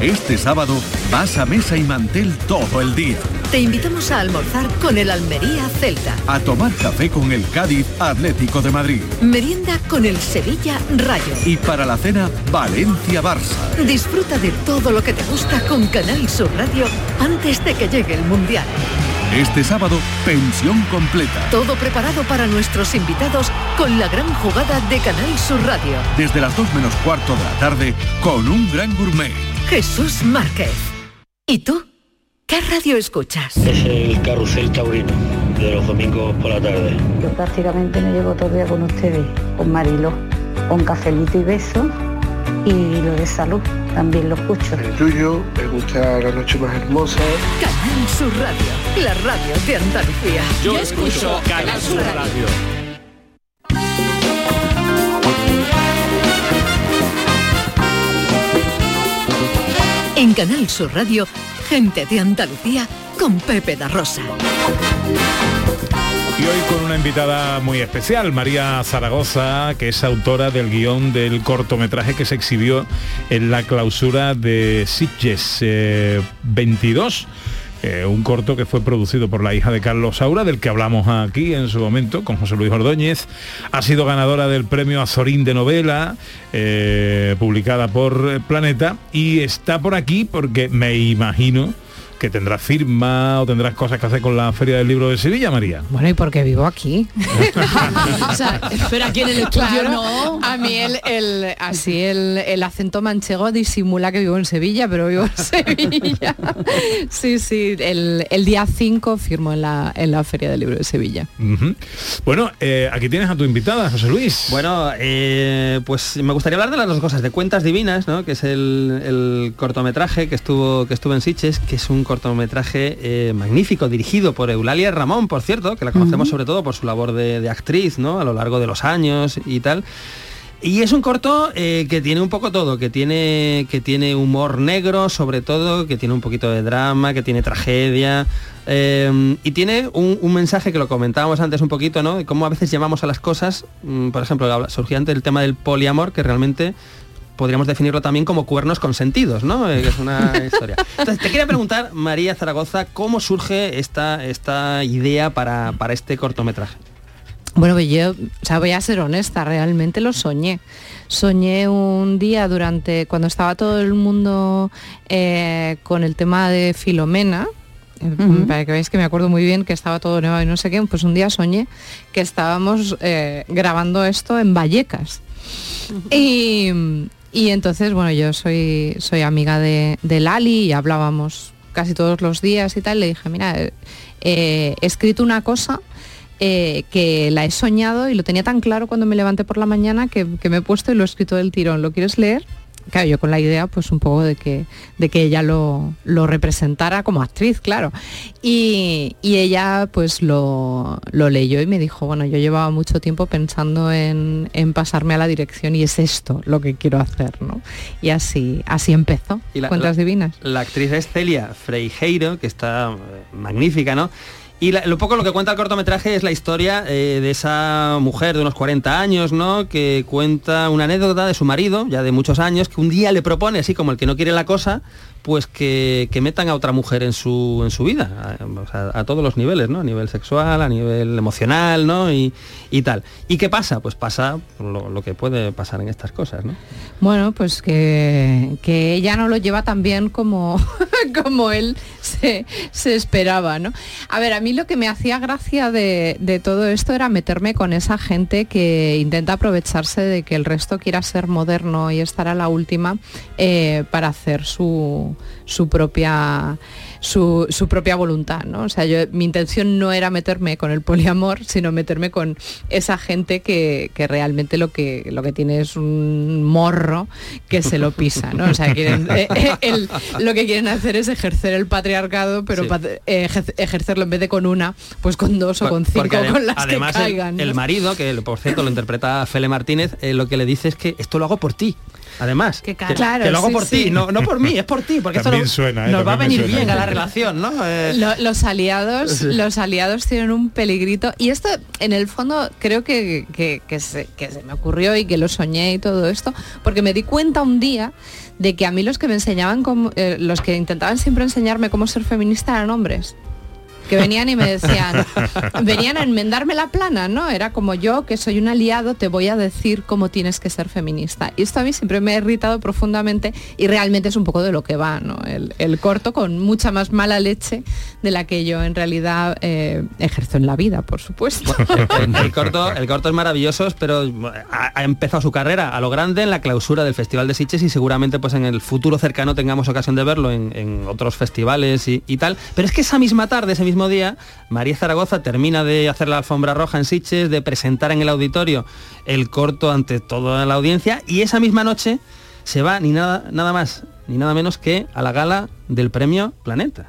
Este sábado vas a mesa y mantel todo el día. Te invitamos a almorzar con el Almería Celta. A tomar café con el Cádiz Atlético de Madrid. Merienda con el Sevilla Rayo. Y para la cena, Valencia-Barça. Disfruta de todo lo que te gusta con Canal Sur Radio antes de que llegue el Mundial. Este sábado, pensión completa. Todo preparado para nuestros invitados con la gran jugada de Canal Sur Radio. Desde las 2 menos cuarto de la tarde, con un gran gourmet. Jesús Márquez. ¿Y tú? ¿Qué radio escuchas? Es el carrusel taurino de los domingos por la tarde. Yo prácticamente me llevo todo el día con ustedes, con Marilo, con cafelito y beso y lo de salud también lo escucho. El tuyo, me gusta la noche más hermosa. Canal Sur Radio, la radio de Andalucía. Yo escucho Canal Sur Radio. En Canal Sur Radio, gente de Andalucía con Pepe da Rosa. Y hoy con una invitada muy especial, María Zaragoza, que es autora del guion del cortometraje que se exhibió en la clausura de Sitges eh, 22. Eh, un corto que fue producido por la hija de Carlos Saura, del que hablamos aquí en su momento, con José Luis Ordóñez. Ha sido ganadora del premio Azorín de novela, eh, publicada por Planeta, y está por aquí porque me imagino que tendrás firma o tendrás cosas que hacer con la Feria del Libro de Sevilla, María. Bueno, y porque vivo aquí. O sea, pero aquí en el estudio Claro, no. A mí el, el- así el, el acento manchego disimula que vivo en Sevilla, pero vivo en Sevilla. Sí, sí, el, el día 5 firmo en la, en la Feria del Libro de Sevilla. Bueno, eh, aquí tienes a tu invitada, José Luis. Bueno, eh, pues me gustaría hablar de las dos cosas, de Cuentas Divinas, ¿no? que es el, el cortometraje que estuvo, que estuvo en Sitges, que es un cortometraje eh, magnífico, dirigido por Eulalia Ramón, por cierto, que la conocemos sobre todo por su labor de, de actriz, ¿no? A lo largo de los años y tal. Y es un corto eh, que tiene un poco todo, que tiene, que tiene humor negro sobre todo, que tiene un poquito de drama, que tiene tragedia. eh, y tiene un, un mensaje que lo comentábamos antes un poquito, ¿no? De cómo a veces llamamos a las cosas, mm, por ejemplo, surgía antes el tema del poliamor, que realmente podríamos definirlo también como cuernos consentidos, ¿no? Eh, es una historia. Entonces, te quería preguntar, María Zaragoza, ¿cómo surge esta, esta idea para, para este cortometraje? Bueno, pues yo, o sea, voy a ser honesta, realmente lo soñé. Soñé un día durante, cuando estaba todo el mundo eh, con el tema de Filomena, eh, para que veáis que me acuerdo muy bien que estaba todo nuevo y no sé qué, pues un día soñé que estábamos eh, grabando esto en Vallecas. Y, y entonces, bueno, yo soy, soy amiga de, de Lali y hablábamos casi todos los días y tal. Le dije, mira, eh, he escrito una cosa eh, que la he soñado y lo tenía tan claro cuando me levanté por la mañana que, que me he puesto y lo he escrito del tirón. ¿Lo quieres leer? Claro, yo con la idea pues un poco de que, de que ella lo, lo representara como actriz, claro. Y, y ella pues lo, lo leyó y me dijo, bueno, yo llevaba mucho tiempo pensando en, en pasarme a la dirección y es esto lo que quiero hacer, ¿no? Y así, así empezó, Y la- Cuentas la- Divinas. La actriz es Celia Freijeiro, que está eh, magnífica, ¿no? Y lo poco lo que cuenta el cortometraje es la historia eh, de esa mujer de unos 40 años, ¿no? Que cuenta una anécdota de su marido, ya de muchos años, que un día le propone, así como el que no quiere la cosa, pues que, que metan a otra mujer en su, en su vida, a todos los niveles, ¿no? A nivel sexual, a nivel emocional, ¿no? Y, y tal. ¿Y qué pasa? Pues pasa lo, lo que puede pasar en estas cosas, ¿no? Bueno, pues que, que ella no lo lleva tan bien como, como él se, se esperaba, ¿no? A ver, a mí lo que me hacía gracia de, todo esto era meterme con esa gente que intenta aprovecharse de que el resto quiera ser moderno y estar a la última eh, para hacer su propia su, su propia voluntad, ¿no? O sea, yo, mi intención no era meterme con el poliamor, sino meterme con esa gente que, que realmente lo que, lo que tiene es un morro que se lo pisa, ¿no? O sea, quieren, eh, eh, el- lo que quieren hacer es ejercer el patriarcado, pero Sí. eh, ejercerlo en vez de con una, pues con dos o con cinco, Porque con las además que el- caigan. el, ¿no? marido, que por cierto lo interpreta Fele Martínez, eh, lo que le dice es que esto lo hago por ti. Además, que. Claro, que lo hago sí, por sí. ti, no, no por mí, es por ti, porque También esto eh, nos va a venir suena. bien a la relación, ¿no? Eh, Lo- los aliados Sí. los aliados tienen un peligrito y esto en el fondo creo que, que- que se, que se me ocurrió y que lo soñé y todo esto porque me di cuenta un día de que a mí los que me enseñaban cómo- eh, los que intentaban siempre enseñarme cómo ser feminista eran hombres que venían y me decían, venían a enmendarme la plana, ¿no? Era como yo, que soy un aliado, te voy a decir cómo tienes que ser feminista. Y esto a mí siempre me ha irritado profundamente y realmente es un poco de lo que va, ¿no? El, el corto con mucha más mala leche de la que yo en realidad eh, ejerzo en la vida, por supuesto. el, corto, el corto es maravilloso, pero ha, ha empezado su carrera a lo grande en la clausura del Festival de Sitges y seguramente pues en el futuro cercano tengamos ocasión de verlo en, en otros festivales y, y tal. Pero es que esa misma tarde, ese mismo día, María Zaragoza termina de hacer la alfombra roja en Sitges, de presentar en el auditorio el corto ante toda la audiencia y esa misma noche se va ni nada, nada más ni nada menos que a la gala del premio Planeta.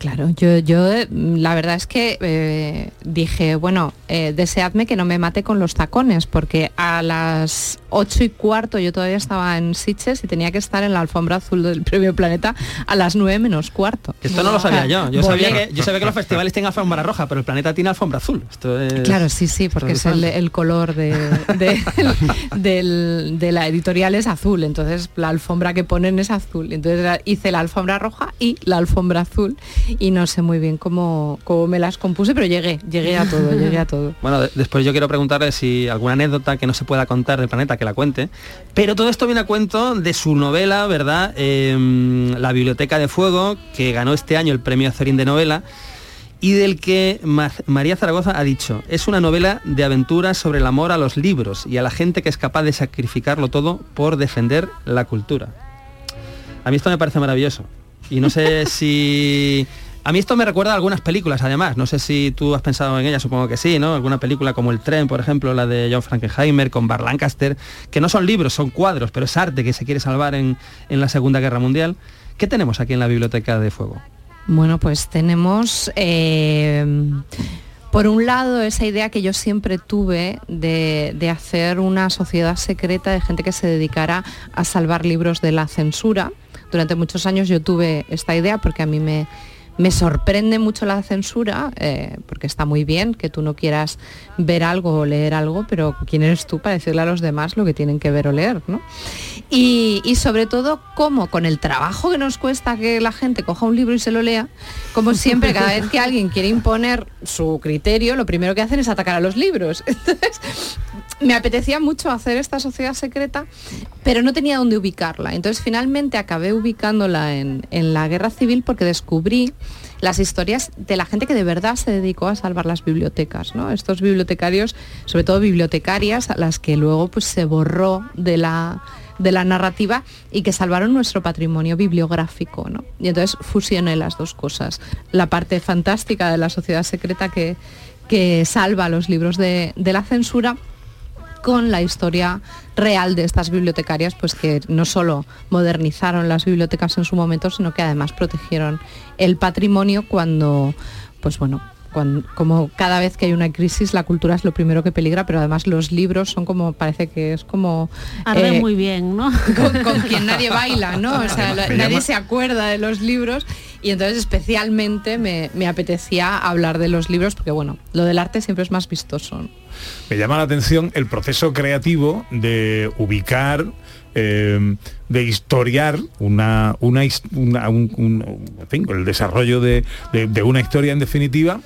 Claro, yo, yo la verdad es que eh, dije, bueno, eh, deseadme que no me mate con los tacones, porque a las ocho y cuarto yo todavía estaba en Sitges y tenía que estar en la alfombra azul del Premio Planeta a las nueve menos cuarto. Esto no lo sabía yo. Yo sabía, que, yo sabía que los festivales tienen alfombra roja, pero el planeta tiene alfombra azul. Esto es... Claro, sí, sí, porque es el, el color de, de- del- de la editorial es azul, entonces la alfombra que ponen es azul. Entonces hice la alfombra roja y la alfombra azul y no sé muy bien cómo, cómo me las compuse, pero llegué, llegué a todo, llegué a todo. Bueno, de- después yo quiero preguntarle si alguna anécdota que no se pueda contar del planeta, que la cuente. Pero todo esto viene a cuento de su novela, ¿verdad? Em, la Biblioteca de Fuego, que ganó este año el premio Azorín de novela y del que Ma- María Zaragoza ha dicho, es una novela de aventuras sobre el amor a los libros y a la gente que es capaz de sacrificarlo todo por defender la cultura. A mí esto me parece maravilloso. Y no sé si... A mí esto me recuerda a algunas películas, además. No sé si tú has pensado en ella, supongo que sí, ¿no? Alguna película como El tren, por ejemplo, la de John Frankenheimer con Bar Lancaster, que no son libros, son cuadros, pero es arte que se quiere salvar en, en la Segunda Guerra Mundial. ¿Qué tenemos aquí en la Biblioteca de Fuego? Bueno, pues tenemos, eh, por un lado, esa idea que yo siempre tuve de, de hacer una sociedad secreta de gente que se dedicara a salvar libros de la censura. Durante muchos años yo tuve esta idea porque a mí me, me sorprende mucho la censura, eh, porque está muy bien que tú no quieras ver algo o leer algo, pero ¿quién eres tú para decirle a los demás lo que tienen que ver o leer? ¿no? Y, sobre todo, cómo con el trabajo que nos cuesta que la gente coja un libro y se lo lea, como siempre, cada vez que alguien quiere imponer su criterio, lo primero que hacen es atacar a los libros. Entonces, me apetecía mucho hacer esta sociedad secreta, pero no tenía dónde ubicarla. Entonces, finalmente acabé ubicándola en la guerra civil porque descubrí las historias de la gente que de verdad se dedicó a salvar las bibliotecas, ¿no? Estos bibliotecarios, sobre todo bibliotecarias, a las que luego pues, se borró de la, de la narrativa y que salvaron nuestro patrimonio bibliográfico. ¿no? Y entonces fusioné las dos cosas. La parte fantástica de la sociedad secreta que, que salva los libros de, de la censura con la historia real de estas bibliotecarias, pues que no solo modernizaron las bibliotecas en su momento, sino que además protegieron el patrimonio cuando, pues bueno, cuan- como cada vez que hay una crisis, la cultura es lo primero que peligra, pero además los libros son como, parece que es como... Arre eh, muy bien, ¿no? con, con quien nadie baila, ¿no? O sea, nadie se acuerda de los libros y entonces especialmente me, apetecía hablar de los libros porque, bueno, lo del arte siempre es más vistoso. Me llama la atención el proceso creativo de ubicar, eh, de historiar una, una, una- un- un- en el desarrollo de, de- una historia en definitiva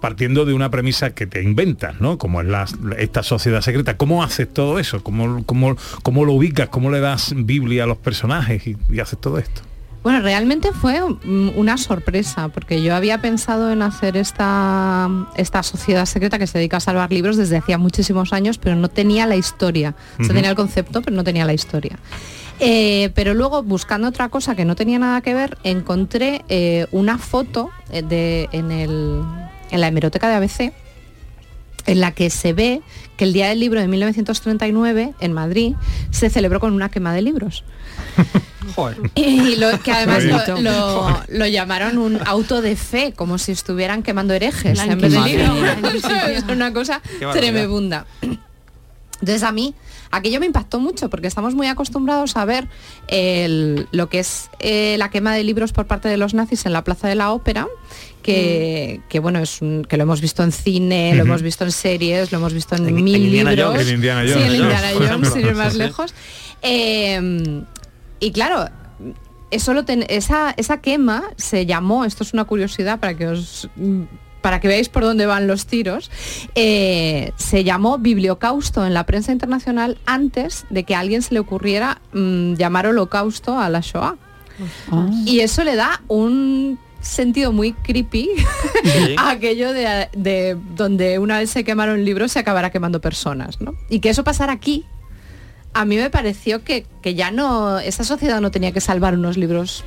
partiendo de una premisa que te inventas, ¿no? Como es la- esta sociedad secreta. ¿Cómo haces todo eso? ¿Cómo, cómo, cómo lo ubicas? ¿Cómo le das Biblia a los personajes y haces todo esto? Bueno, realmente fue una sorpresa, porque yo había pensado en hacer esta, esta sociedad secreta que se dedica a salvar libros desde hacía muchísimos años, pero no tenía la historia. Sea, Ujú. tenía el concepto, pero no tenía la historia. Eh, pero luego, buscando otra cosa que no tenía nada que ver, encontré eh, una foto eh, de, en, el- en la hemeroteca de ABC en la que se ve que el Día del Libro de 1939 en Madrid se celebró con una quema de libros. Y lo, que además lo, Bonito. lo- lo llamaron un auto de fe, como si estuvieran quemando herejes en vez de es una cosa tremebunda. Entonces a mí aquello me impactó mucho porque estamos muy acostumbrados a ver el- lo que es eh, la quema de libros por parte de los nazis en la Plaza de la Ópera, que, que, bueno, es un- que lo hemos visto en cine, lo hemos visto en series, lo hemos visto en, En- mil en libros. Jones. En Indiana Sí, Jones, en Indiana por Jones, ejemplo. sin ir más lejos. Eh, y claro, eso lo ten- esa, esa quema se llamó, esto es una curiosidad para que os para que veáis por dónde van los tiros, eh, se llamó bibliocausto en la prensa internacional antes de que a alguien se le ocurriera mm, llamar holocausto a la Shoah. Y eso le da un sentido muy creepy a aquello de, de donde una vez se quemaron libros se acabará quemando personas, ¿no? Y que eso pasara aquí, a mí me pareció que, que ya no, esa sociedad no tenía que salvar unos libros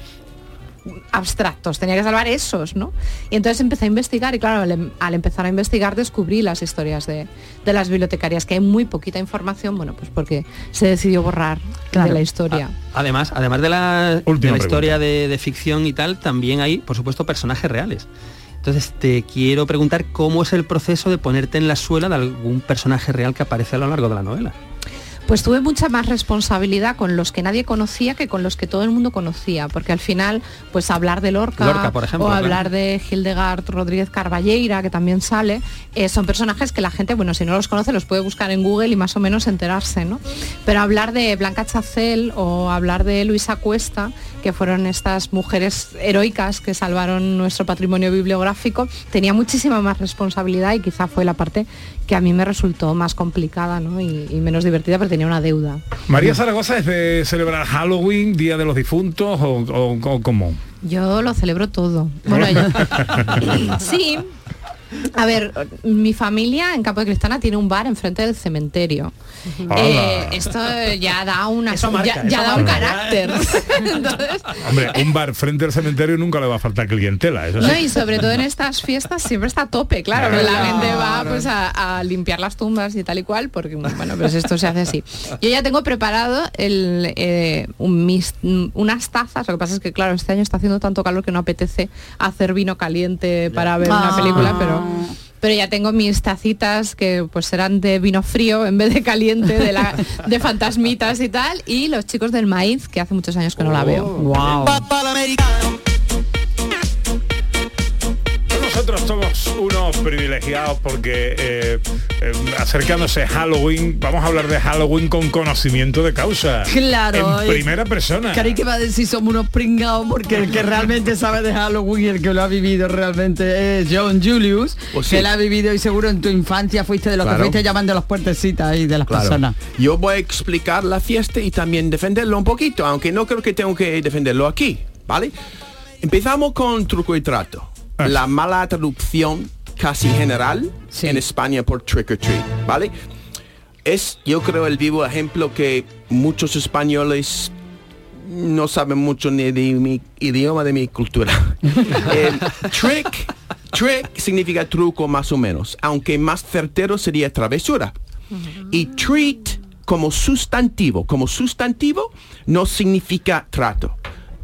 abstractos, tenía que salvar esos, ¿no? Y entonces empecé a investigar y claro, al, em- al empezar a investigar descubrí las historias de, de las bibliotecarias, que hay muy poquita información, bueno, pues porque se decidió borrar de la historia. Además, además de la, de la historia de, de ficción y tal, también hay, por supuesto, personajes reales. Entonces te quiero preguntar cómo es el proceso de ponerte en la suela de algún personaje real que aparece a lo largo de la novela. Pues tuve mucha más responsabilidad con los que nadie conocía que con los que todo el mundo conocía, porque al final, pues hablar de Lorca, Lorca, por ejemplo, o claro. hablar de Hildegard Rodríguez Carballeira, que también sale, eh, son personajes que la gente, bueno, si no los conoce, los puede buscar en Google y más o menos enterarse, ¿no? Pero hablar de Blanca Chacel o hablar de Luisa Cuesta, que fueron estas mujeres heroicas que salvaron nuestro patrimonio bibliográfico, tenía muchísima más responsabilidad y quizá fue la parte que a mí me resultó más complicada ¿no? y, y menos divertida, pero tenía una deuda. María Zaragoza es de celebrar Halloween, Día de los Difuntos o, o- o cómo. Yo lo celebro todo. Bueno, yo- sí. A ver, mi familia en Campo de Cristana tiene un bar enfrente del cementerio. Eh, esto ya da una Eso marca, ya, ya eso da un carácter. Hombre, un bar frente al cementerio nunca le va a faltar clientela. Eso sí. No, y sobre todo en estas fiestas siempre está a tope, claro, porque la Claro. gente va pues a, a limpiar las tumbas y tal y cual, porque bueno, pues esto se hace así. Yo ya tengo preparado el, eh, un mis- unas tazas, lo que pasa es que claro, este año está haciendo tanto calor que no apetece hacer vino caliente para ver una Ah. película, pero pero ya tengo mis tacitas que pues serán de vino frío en vez de caliente, de, la, de fantasmitas y tal, y los chicos del maíz, que hace muchos años que no la veo. Wow. Nosotros somos unos privilegiados porque eh, eh, acercándose Halloween, vamos a hablar de Halloween con conocimiento de causa. Claro. En primera persona. Creí que va a decir somos unos pringados porque el que realmente sabe de Halloween y el que lo ha vivido realmente es John Julius, Pues sí. que lo ha vivido y seguro en tu infancia fuiste de los Claro. que fuiste llamando a las puertecitas ahí de las Claro. personas. Yo voy a explicar la fiesta y también defenderlo un poquito, aunque no creo que tengo que defenderlo aquí, ¿vale? Empezamos con truco y trato. La mala traducción casi general en España por trick or treat, ¿vale? Es, yo creo, el vivo ejemplo que muchos españoles no saben mucho ni de mi idioma, de mi cultura. Eh, trick, trick significa truco más o menos, aunque más certero sería travesura. Y treat como sustantivo, como sustantivo no significa trato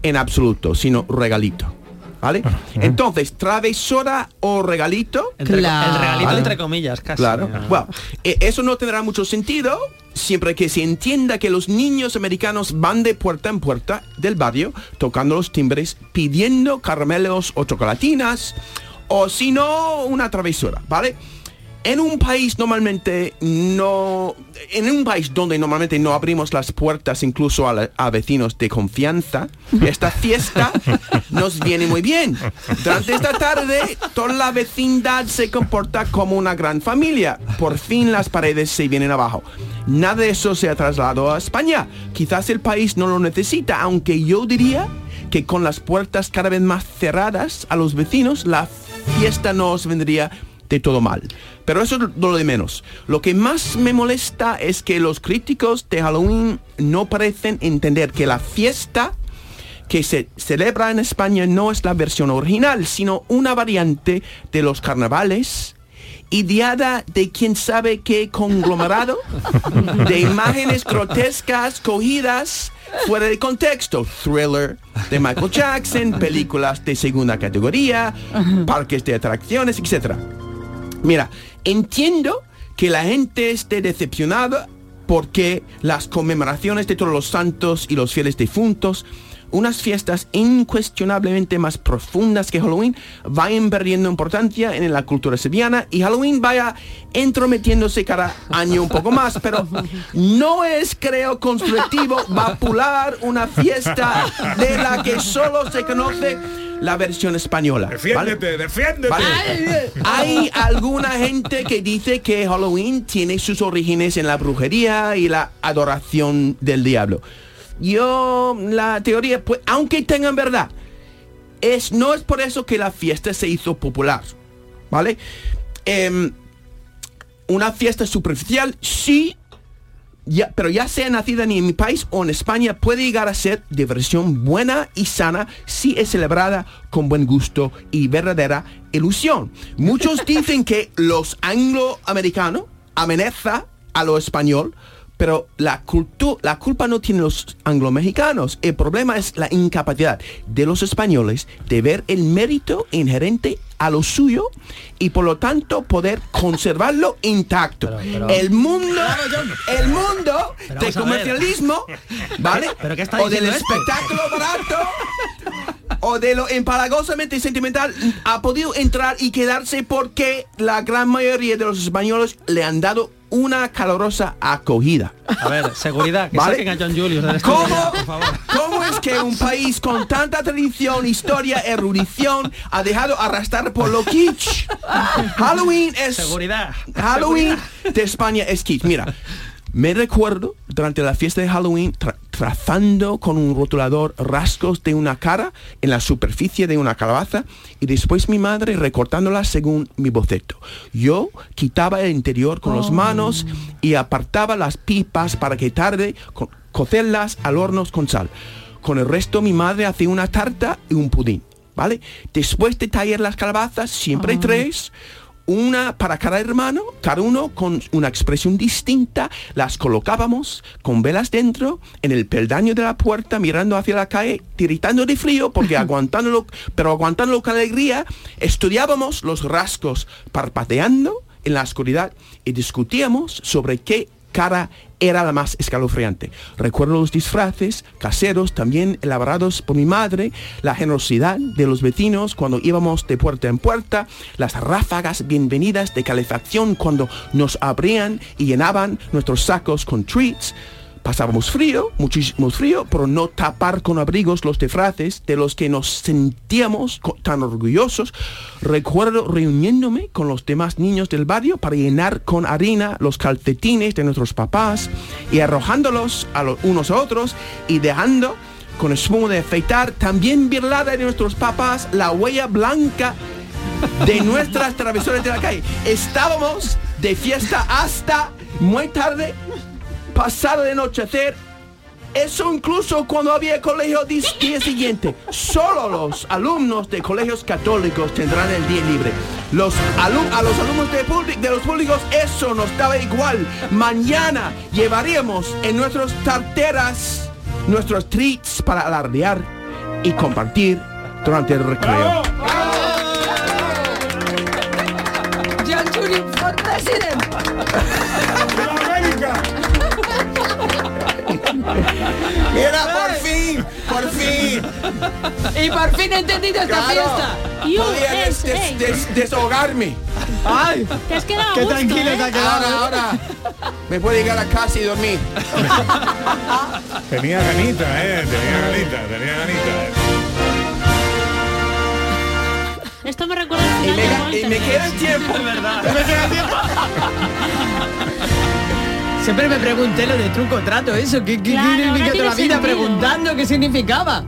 en absoluto, sino regalito. ¿Vale? Entonces, travesura o regalito. Entre- Claro. El regalito ¿Vale? entre comillas, casi. Claro. Bueno, eh, eso no tendrá mucho sentido siempre que se entienda que los niños americanos van de puerta en puerta del barrio tocando los timbres, pidiendo caramelos o chocolatinas, o si no, una travesura, ¿vale? En un país normalmente no... En un país donde normalmente no abrimos las puertas incluso a, la- a vecinos de confianza, esta fiesta nos viene muy bien. Durante esta tarde, toda la vecindad se comporta como una gran familia. Por fin las paredes se vienen abajo. Nada de eso se ha trasladado a España. Quizás el país no lo necesita, aunque yo diría que con las puertas cada vez más cerradas a los vecinos, la fiesta no os vendría de todo mal. Pero eso es lo de menos. Lo que más me molesta es que los críticos de Halloween no parecen entender que la fiesta que se celebra en España no es la versión original, sino una variante de los carnavales ideada de quién sabe qué conglomerado de imágenes grotescas cogidas fuera de contexto. Thriller de Michael Jackson, películas de segunda categoría, parques de atracciones, etc. Mira, entiendo que la gente esté decepcionada porque las conmemoraciones de todos los santos y los fieles difuntos, unas fiestas incuestionablemente más profundas que Halloween, vayan perdiendo importancia en la cultura sevillana y Halloween vaya entrometiéndose cada año un poco más, pero no es, creo, constructivo vapular una fiesta de la que solo se conoce la versión española. ¿vale? Defiéndete, defiéndete. Vale. Hay alguna gente que dice que Halloween tiene sus orígenes en la brujería y la adoración del diablo. Yo, la teoría, pues, aunque tengan verdad, es, no es por eso que la fiesta se hizo popular. ¿Vale? Em, una fiesta superficial, sí, ya, pero ya sea nacida ni en mi país o en España, puede llegar a ser diversión buena y sana si es celebrada con buen gusto y verdadera ilusión. Muchos dicen que los angloamericanos amenaza a lo español, pero la, cultu- la culpa no tiene los anglo-mexicanos. El problema es la incapacidad de los españoles de ver el mérito inherente a lo suyo y por lo tanto poder conservarlo intacto. pero- el mundo, el mundo Pero de vamos a ver. comercialismo, ¿vale? ¿Pero qué está o del diciendo este? espectáculo barato o de lo empalagosamente sentimental ha podido entrar y quedarse porque la gran mayoría de los españoles le han dado una calorosa acogida. A ver, seguridad, que ¿Vale? saquen a John Julius del estudio ¿Cómo, ya, por favor. ¿Cómo es que un país con tanta tradición, historia, erudición ha dejado arrastrar por lo kitsch? Halloween es... Seguridad. Halloween de España es kitsch. Mira, me recuerdo durante la fiesta de Halloween tra- trazando con un rotulador rasgos de una cara en la superficie de una calabaza y después mi madre recortándola según mi boceto. Yo quitaba el interior con las manos y apartaba las pipas para que tarde co- cocerlas al horno con sal. Con el resto mi madre hacía una tarta y un pudín, ¿vale? Después de tallar las calabazas, siempre hay tres, una para cada hermano, cada uno con una expresión distinta, las colocábamos con velas dentro, en el peldaño de la puerta, mirando hacia la calle, tiritando de frío, porque aguantándolo, pero aguantándolo con alegría, estudiábamos los rasgos parpadeando en la oscuridad y discutíamos sobre qué cara era la más escalofriante. Recuerdo los disfraces caseros también elaborados por mi madre, la generosidad de los vecinos cuando íbamos de puerta en puerta, las ráfagas bienvenidas de calefacción cuando nos abrían y llenaban nuestros sacos con treats. Pasábamos frío, muchísimo frío, pero no tapar con abrigos los disfraces de los que nos sentíamos tan orgullosos. Recuerdo reuniéndome con los demás niños del barrio para llenar con harina los calcetines de nuestros papás y arrojándolos a los unos a otros y dejando con espuma de afeitar también birlada de nuestros papás la huella blanca de nuestras travesuras de la calle. Estábamos de fiesta hasta muy tarde, pasado de anochecer. Eso incluso cuando había colegio día siguiente. Solo los alumnos de colegios católicos tendrán el día libre. Los alum- a los alumnos de, public- de los públicos eso nos daba igual. Mañana llevaríamos en nuestras tarteras nuestros treats para alardear y compartir durante el recreo. Mira, por fin, por fin. Y por fin he entendido esta Claro. fiesta. Podía des- des- des- desahogarme. Ay, Te has quedado qué gusto, tranquilo ¿eh? te ha quedado. Ahora, ahora. Me puedo llegar a casa y dormir. Tenía ganita, eh, tenía ganita, tenía ganita. eh. Esto me recuerda al Y final me, de y me queda tiempo. verdad. Me queda tiempo. Siempre me pregunté lo de truco trato, eso, ¿qué, qué Claro, significa toda la vida sentido. preguntando qué significaba?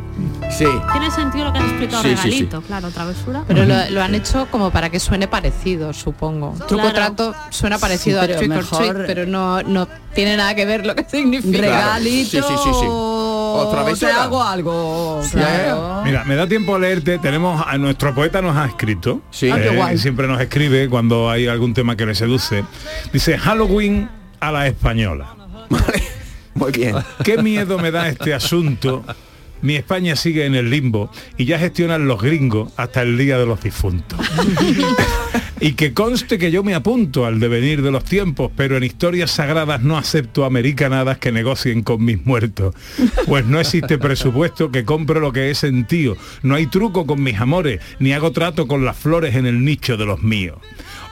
Sí. Tiene sentido lo que has explicado, Sí, sí, sí. regalito, claro, travesura. Pero lo, lo han hecho como para que suene parecido, supongo. Truco Claro. trato suena parecido Sí, a pero trick or mejor- treat, pero no, no tiene nada que ver lo que significa. Regalito. Sí, sí, sí, sí. Otra vez te hago algo. Claro. Mira, me da tiempo a leerte. Tenemos a nuestro poeta nos ha escrito. Sí. Ah, qué eh, siempre nos escribe cuando hay algún tema que le seduce. Dice Halloween a la española. Muy bien. Qué miedo me da este asunto. Mi España sigue en el limbo y ya gestionan los gringos hasta el día de los difuntos. y que conste que yo me apunto al devenir de los tiempos, pero en historias sagradas no acepto americanadas que negocien con mis muertos. Pues no existe presupuesto que compre lo que he sentido. No hay truco con mis amores, ni hago trato con las flores en el nicho de los míos.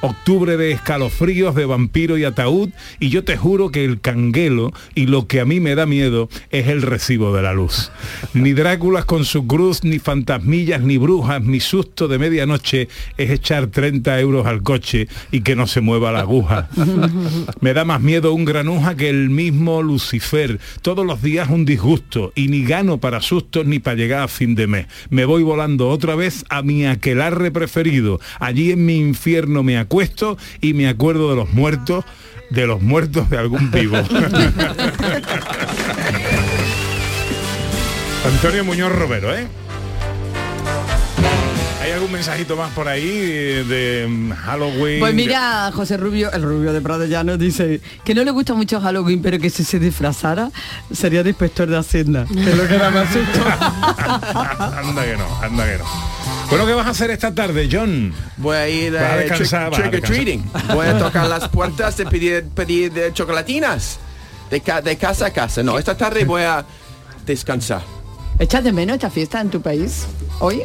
Octubre de escalofríos, de vampiro y ataúd, y yo te juro que el canguelo y lo que a mí me da miedo es el recibo de la luz. Ni Dráculas con su cruz, ni fantasmillas, ni brujas, mi susto de medianoche es echar 30 euros al coche y que no se mueva la aguja. Me da más miedo un granuja que el mismo Lucifer. Todos los días un disgusto y ni gano para sustos ni para llegar a fin de mes. Me voy volando otra vez a mi aquelarre preferido. Allí en mi infierno me me acuesto y me acuerdo de los muertos, de los muertos de algún vivo. Antonio Muñoz Romero, ¿eh? ¿Hay algún mensajito más por ahí de, de, mm, Halloween? Pues mira, José Rubio, el Rubio de Prado Llano dice que no le gusta mucho Halloween, pero que si se disfrazara sería de inspector de Hacienda. Que es lo que da más susto. anda que no, anda que no. Bueno, ¿qué vas a hacer esta tarde, John? Voy a ir a eh, trick, a trick or descansar. treating. Voy a tocar las puertas de pedir, pedir eh, chocolatinas. De, ca- de casa a casa. No, esta tarde voy a descansar. ¿Echas de menos esta fiesta en tu país? ¿Hoy?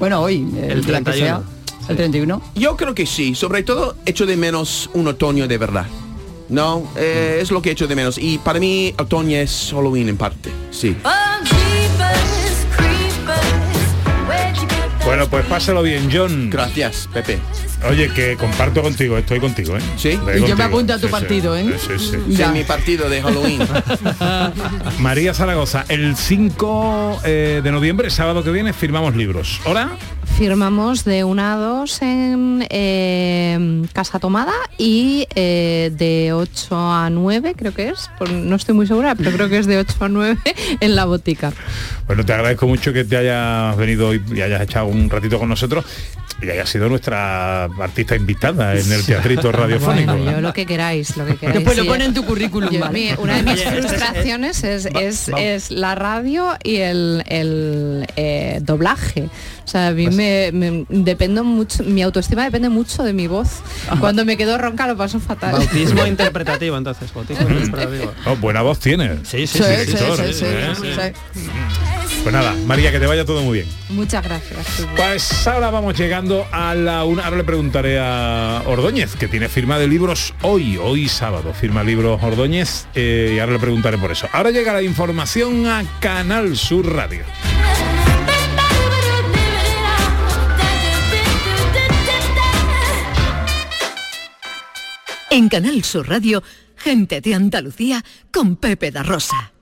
Bueno, hoy, El la que sea. 31. El 31. Yo creo que sí. Sobre todo echo de menos un otoño de verdad. No, eh, es lo que echo de menos. Y para mí otoño es Halloween en parte. Sí. Bueno, pues pásalo bien, John. Gracias, Pepe. Oye, que comparto contigo, estoy contigo, ¿eh? Sí. Y yo me apunto a tu partido, ¿eh? Sí, sí, sí. Sí, mi partido de Halloween. María Zaragoza, el 5 eh, de noviembre, sábado que viene, firmamos libros. ¿Hora? Firmamos de 1 a 2 en eh, Casa Tomada y eh, de 8 a 9, creo que es, por- no estoy muy segura, pero creo que es de 8 a 9 en la botica. Bueno, te agradezco mucho que te hayas venido y hayas echado un ratito con nosotros y hayas sido nuestra artista invitada en el teatrito radiofónico. Bueno, yo lo que queráis, lo que queráis. Después lo pone en tu currículum. Yo, vale. mi- una de mis frustraciones es, es, es la radio y el, el, eh, doblaje. O sea, a mí Pues me, me- dependo mucho, mi autoestima depende mucho de mi voz. Cuando me quedo ronca lo paso fatal. Bautismo interpretativo, entonces. Bautismo interpretativo. Oh, buena voz tienes. Sí, sí, Sí, sí. sí, escritor, sí, sí, ¿eh? sí, sí. Pues nada, María, que te vaya todo muy bien. Muchas gracias. Pues ahora vamos llegando a la una. Ahora le preguntaré a Ordóñez, que tiene firma de libros hoy, hoy sábado. Firma libros Ordóñez eh, y ahora le preguntaré por eso. Ahora llega la información a Canal Sur Radio. En Canal Sur Radio, gente de Andalucía con Pepe da Rosa.